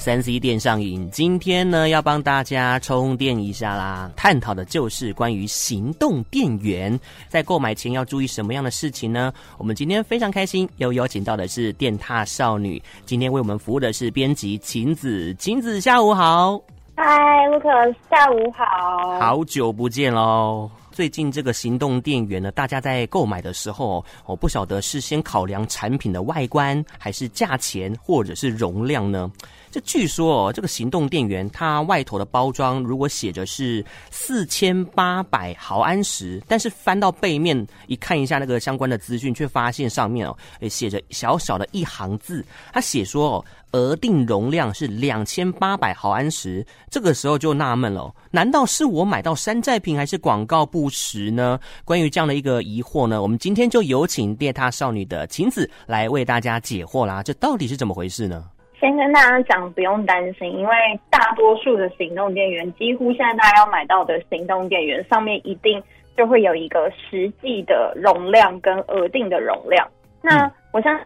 三 C 电上瘾，今天呢要帮大家充电一下啦。探讨的就是关于行动电源，在购买前要注意什么样的事情呢？我们今天非常开心，又邀请到的是电踏少女。今天为我们服务的是编辑晴子，晴子下午好。嗨，Lucas，下午好。好久不见喽。最近这个行动电源呢，大家在购买的时候，我不晓得是先考量产品的外观，还是价钱，或者是容量呢？这据说哦，这个行动电源它外头的包装如果写着是四千八百毫安时，但是翻到背面一看一下那个相关的资讯，却发现上面哦，诶写着小小的一行字，它写说哦，额定容量是两千八百毫安时。这个时候就纳闷了，难道是我买到山寨品，还是广告不实呢？关于这样的一个疑惑呢，我们今天就有请电踏少女的晴子来为大家解惑啦。这到底是怎么回事呢？先跟大家讲，不用担心，因为大多数的行动电源，几乎现在大家要买到的行动电源上面一定就会有一个实际的容量跟额定的容量。那我想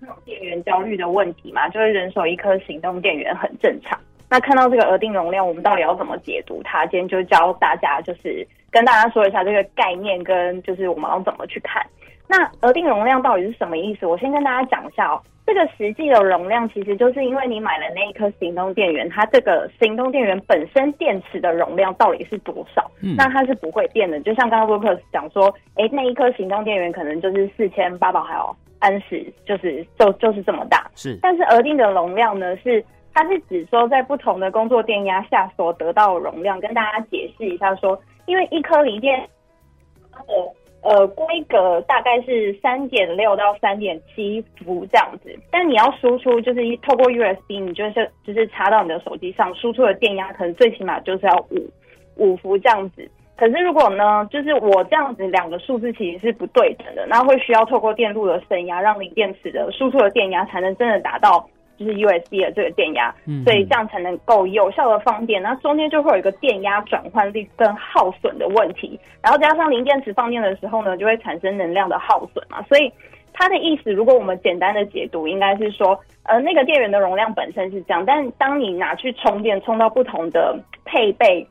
这种电源焦虑的问题嘛，就是人手一颗行动电源很正常。那看到这个额定容量，我们到底要怎么解读它？今天就教大家，就是跟大家说一下这个概念，跟就是我们要怎么去看。那额定容量到底是什么意思？我先跟大家讲一下哦。这个实际的容量，其实就是因为你买了那一颗行动电源，它这个行动电源本身电池的容量到底是多少？嗯，那它是不会变的。就像刚刚 Lucas 讲说，诶，那一颗行动电源可能就是四千八百毫安时，就是就就是这么大。是，但是额定的容量呢，是它是指说在不同的工作电压下所得到的容量。跟大家解释一下说，因为一颗锂电，它的呃，规格大概是三点六到三点七伏这样子，但你要输出就是透过 USB，你就是就是插到你的手机上，输出的电压可能最起码就是要五五伏这样子。可是如果呢，就是我这样子两个数字其实是不对等的，那会需要透过电路的升压，让锂电池的输出的电压才能真的达到。就是 USB 的这个电压，所以这样才能够有效的放电。那中间就会有一个电压转换率跟耗损的问题，然后加上零电池放电的时候呢，就会产生能量的耗损嘛。所以它的意思，如果我们简单的解读，应该是说，呃，那个电源的容量本身是这样，但当你拿去充电，充到不同的配备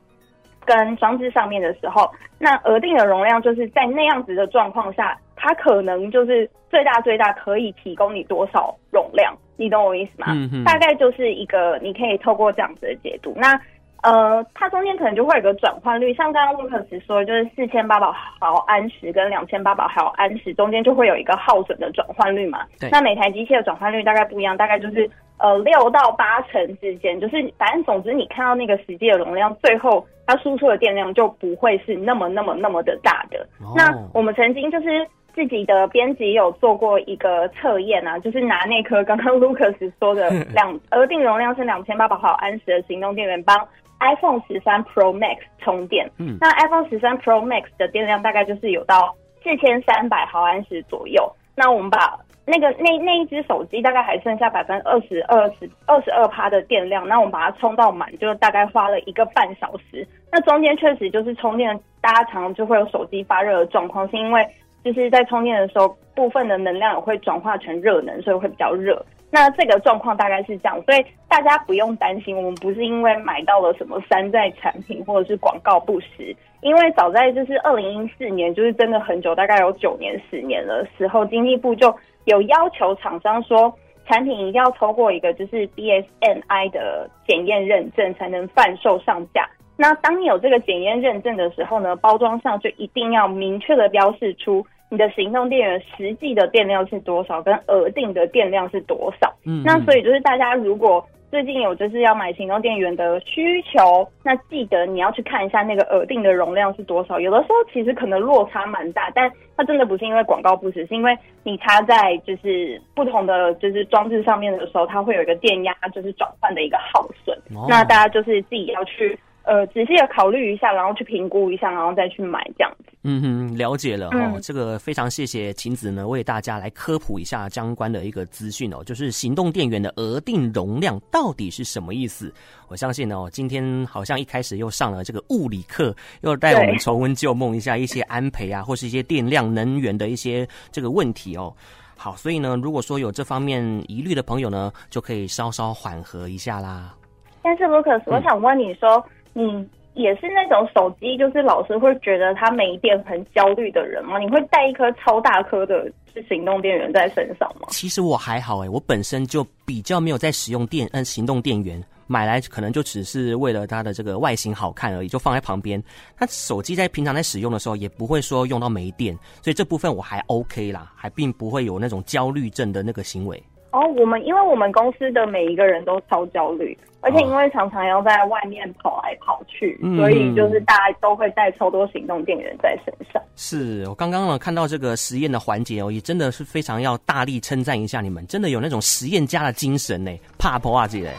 跟装置上面的时候，那额定的容量就是在那样子的状况下，它可能就是最大最大可以提供你多少容量。你懂我意思吗？大概就是一个，你可以透过这样子的解读。那呃，它中间可能就会有个转换率，像刚刚 Lucas 说，就是四千八百毫安时跟两千八百毫安时中间就会有一个耗损的转换率嘛。对。那每台机器的转换率大概不一样，大概就是呃六到八成之间。就是反正总之，你看到那个实际的容量，最后它输出的电量就不会是那么那么那么的大的。哦。那我们曾经就是。自己的编辑有做过一个测验啊，就是拿那颗刚刚 Lucas 说的两额定容量是两千八百毫安时的行动电源帮 iPhone 十三 Pro Max 充电。嗯，那 iPhone 十三 Pro Max 的电量大概就是有到四千三百毫安时左右。那我们把那个那那一只手机大概还剩下百分之二十二十二十二趴的电量，那我们把它充到满，就大概花了一个半小时。那中间确实就是充电，大家常常就会有手机发热的状况，是因为。就是在充电的时候，部分的能量也会转化成热能，所以会比较热。那这个状况大概是这样，所以大家不用担心，我们不是因为买到了什么山寨产品或者是广告不实，因为早在就是二零一四年，就是真的很久，大概有九年、十年的时候，经济部就有要求厂商说，产品一定要通过一个就是 BSNI 的检验认证才能贩售上架。那当你有这个检验认证的时候呢，包装上就一定要明确的标示出你的行动电源实际的电量是多少，跟额定的电量是多少。嗯，那所以就是大家如果最近有就是要买行动电源的需求，那记得你要去看一下那个额定的容量是多少。有的时候其实可能落差蛮大，但它真的不是因为广告不实，是因为你插在就是不同的就是装置上面的时候，它会有一个电压就是转换的一个耗损。哦。那大家就是自己要去。呃，仔细的考虑一下，然后去评估一下，然后再去买这样子。嗯哼，了解了哦。这个非常谢谢晴子呢，为大家来科普一下相关的一个资讯哦，就是行动电源的额定容量到底是什么意思？我相信哦，今天好像一开始又上了这个物理课，又带我们重温旧梦一下一些安培啊，或是一些电量能源的一些这个问题哦。好，所以呢，如果说有这方面疑虑的朋友呢，就可以稍稍缓和一下啦。但是，Lucas，我想问你说，嗯、嗯也是那种手机就是老是会觉得它没电很焦虑的人吗？你会带一颗超大颗的是行动电源在身上吗？其实我还好哎，我本身就比较没有在使用电嗯行动电源。买来可能就只是为了它的这个外形好看而已，就放在旁边。那手机在平常在使用的时候，也不会说用到没电，所以这部分我还 OK 啦，还并不会有那种焦虑症的那个行为。哦，我们因为我们公司的每一个人都超焦虑，而且因为常常要在外面跑来跑去，哦、所以就是大家都会带超多行动电源在身上。是我刚刚呢看到这个实验的环节哦，也真的是非常要大力称赞一下你们，真的有那种实验家的精神呢，怕破啊，这嘞。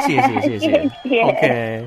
谢谢谢谢，谢谢，OK，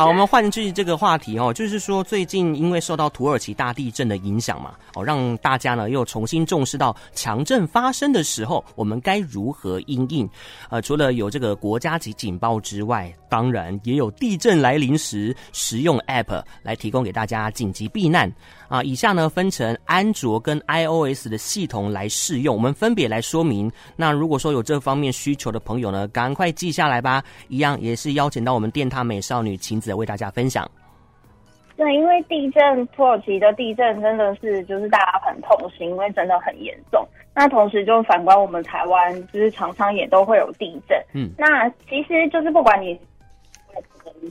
好，我们换句这个话题哦，就是说最近因为受到土耳其大地震的影响嘛，哦，让大家呢又重新重视到强震发生的时候，我们该如何应应？呃，除了有这个国家级警报之外，当然也有地震来临时实用 App 来提供给大家紧急避难。啊，以下呢分成安卓跟 iOS 的系统来试用，我们分别来说明。那如果说有这方面需求的朋友呢，赶快记下来吧。一样也是邀请到我们电塔美少女晴子为大家分享。对，因为地震，土耳其的地震真的是就是大家很痛心，因为真的很严重。那同时就反观我们台湾，就是常常也都会有地震。嗯，那其实就是不管你，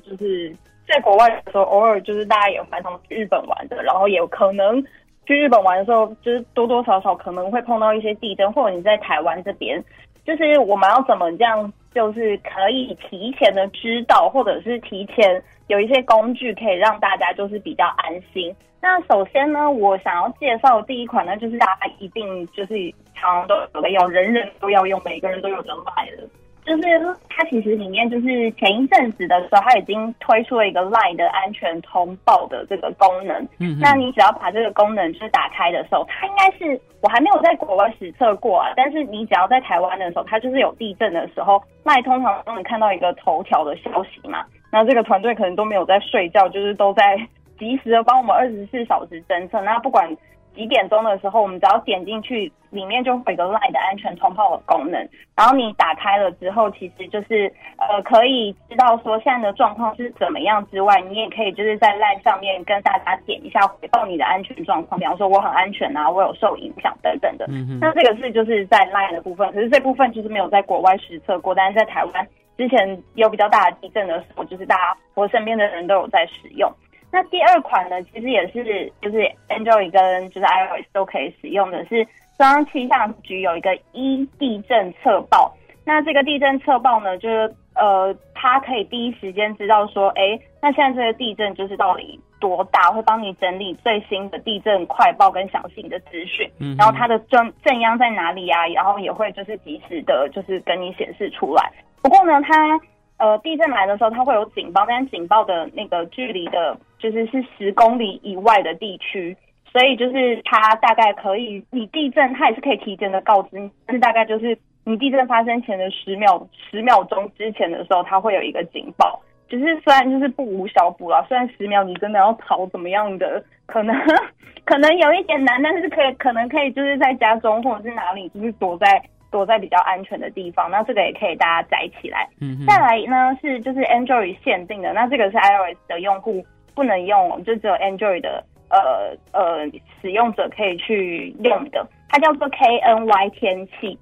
就是。在国外的时候，偶尔就是大家也蛮常去日本玩的，然后也有可能去日本玩的时候，就是多多少少可能会碰到一些地震，或者你在台湾这边，就是我们要怎么这样，就是可以提前的知道，或者是提前有一些工具可以让大家就是比较安心。那首先呢，我想要介绍第一款呢，就是大家一定就是常常都有，人人都要用，每个人都有的买的。就是它其实里面就是前一阵子的时候，它已经推出了一个 LINE 的安全通报的这个功能。嗯，那你只要把这个功能就是打开的时候，它应该是我还没有在国外实测过啊。但是你只要在台湾的时候，它就是有地震的时候，LINE 通常都能看到一个头条的消息嘛。那这个团队可能都没有在睡觉，就是都在及时的帮我们二十四小时侦测。那不管。几点钟的时候，我们只要点进去，里面就会有一个 LINE 的安全通报的功能。然后你打开了之后，其实就是呃可以知道说现在的状况是怎么样之外，你也可以就是在 LINE 上面跟大家点一下回报你的安全状况，比方说我很安全啊，我有受影响等等的。嗯哼。那这个是就是在 LINE 的部分，可是这部分就是没有在国外实测过，但是在台湾之前有比较大的地震的时候，就是大家我身边的人都有在使用。那第二款呢，其实也是就是 Android 跟就是 iOS 都可以使用的是中央气象局有一个一地震测报。那这个地震测报呢，就是呃，它可以第一时间知道说，哎，那现在这个地震就是到底多大，会帮你整理最新的地震快报跟详细的资讯。嗯，然后它的震震央在哪里啊？然后也会就是及时的，就是跟你显示出来。不过呢，它呃，地震来的时候，它会有警报，但是警报的那个距离的，就是是十公里以外的地区，所以就是它大概可以，你地震它也是可以提前的告知，但是大概就是你地震发生前的十秒十秒钟之前的时候，它会有一个警报。就是虽然就是不无小补啦，虽然十秒你真的要逃怎么样的，可能 可能有一点难，但是可以可能可以就是在家中或者是哪里，就是躲在。躲在比较安全的地方，那这个也可以大家载起来。嗯，再来呢是就是 Android 限定的，那这个是 iOS 的用户不能用，就只有 Android 的呃呃使用者可以去用的。它叫做 KNY 天气，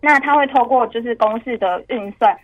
那它会透过就是公式的运算，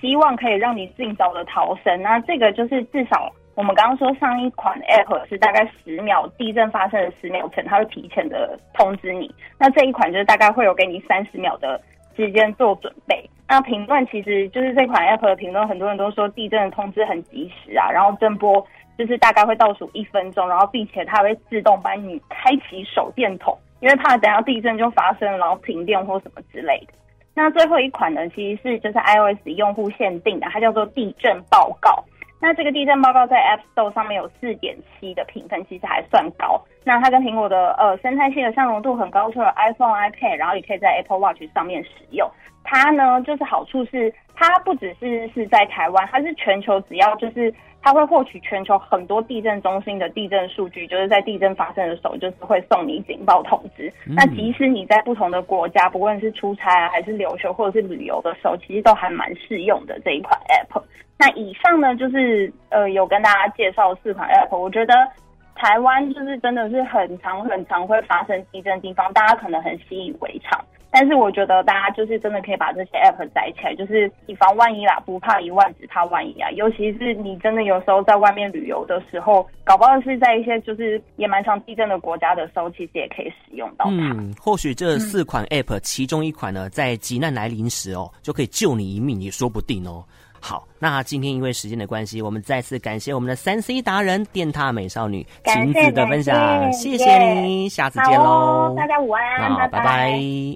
希望可以让你尽早的逃生。那这个就是至少。我们刚刚说上一款 App 是大概十秒，地震发生的十秒前，它会提前的通知你。那这一款就是大概会有给你三十秒的时间做准备。那评论其实就是这款 App 的评论，很多人都说地震的通知很及时啊，然后震波就是大概会倒数一分钟，然后并且它会自动帮你开启手电筒，因为怕等下地震就发生，然后停电或什么之类的。那最后一款呢，其实是就是 iOS 用户限定的，它叫做地震报告。那这个地震报告在 App Store 上面有四点七的评分，其实还算高。那它跟苹果的呃生态系的相容度很高，除了 iPhone、iPad，然后也可以在 Apple Watch 上面使用。它呢，就是好处是它不只是是在台湾，它是全球，只要就是它会获取全球很多地震中心的地震数据，就是在地震发生的时候，就是会送你警报通知。嗯、那即使你在不同的国家，不论是出差啊，还是留学或者是旅游的时候，其实都还蛮适用的这一款 App。那以上呢，就是呃有跟大家介绍四款 App，我觉得。台湾就是真的是很常很常会发生地震的地方，大家可能很习以为常。但是我觉得大家就是真的可以把这些 app 载起来，就是以防万一啦，不怕一万只怕万一啊。尤其是你真的有时候在外面旅游的时候，搞不好是在一些就是也蛮常地震的国家的时候，其实也可以使用到它。嗯，或许这四款 app 其中一款呢，在急难来临时哦，就可以救你一命也说不定哦。好，那今天因为时间的关系，我们再次感谢我们的三 C 达人电塔美少女晴子的分享，谢谢你，下次见喽，大家午安，好，拜拜。拜拜。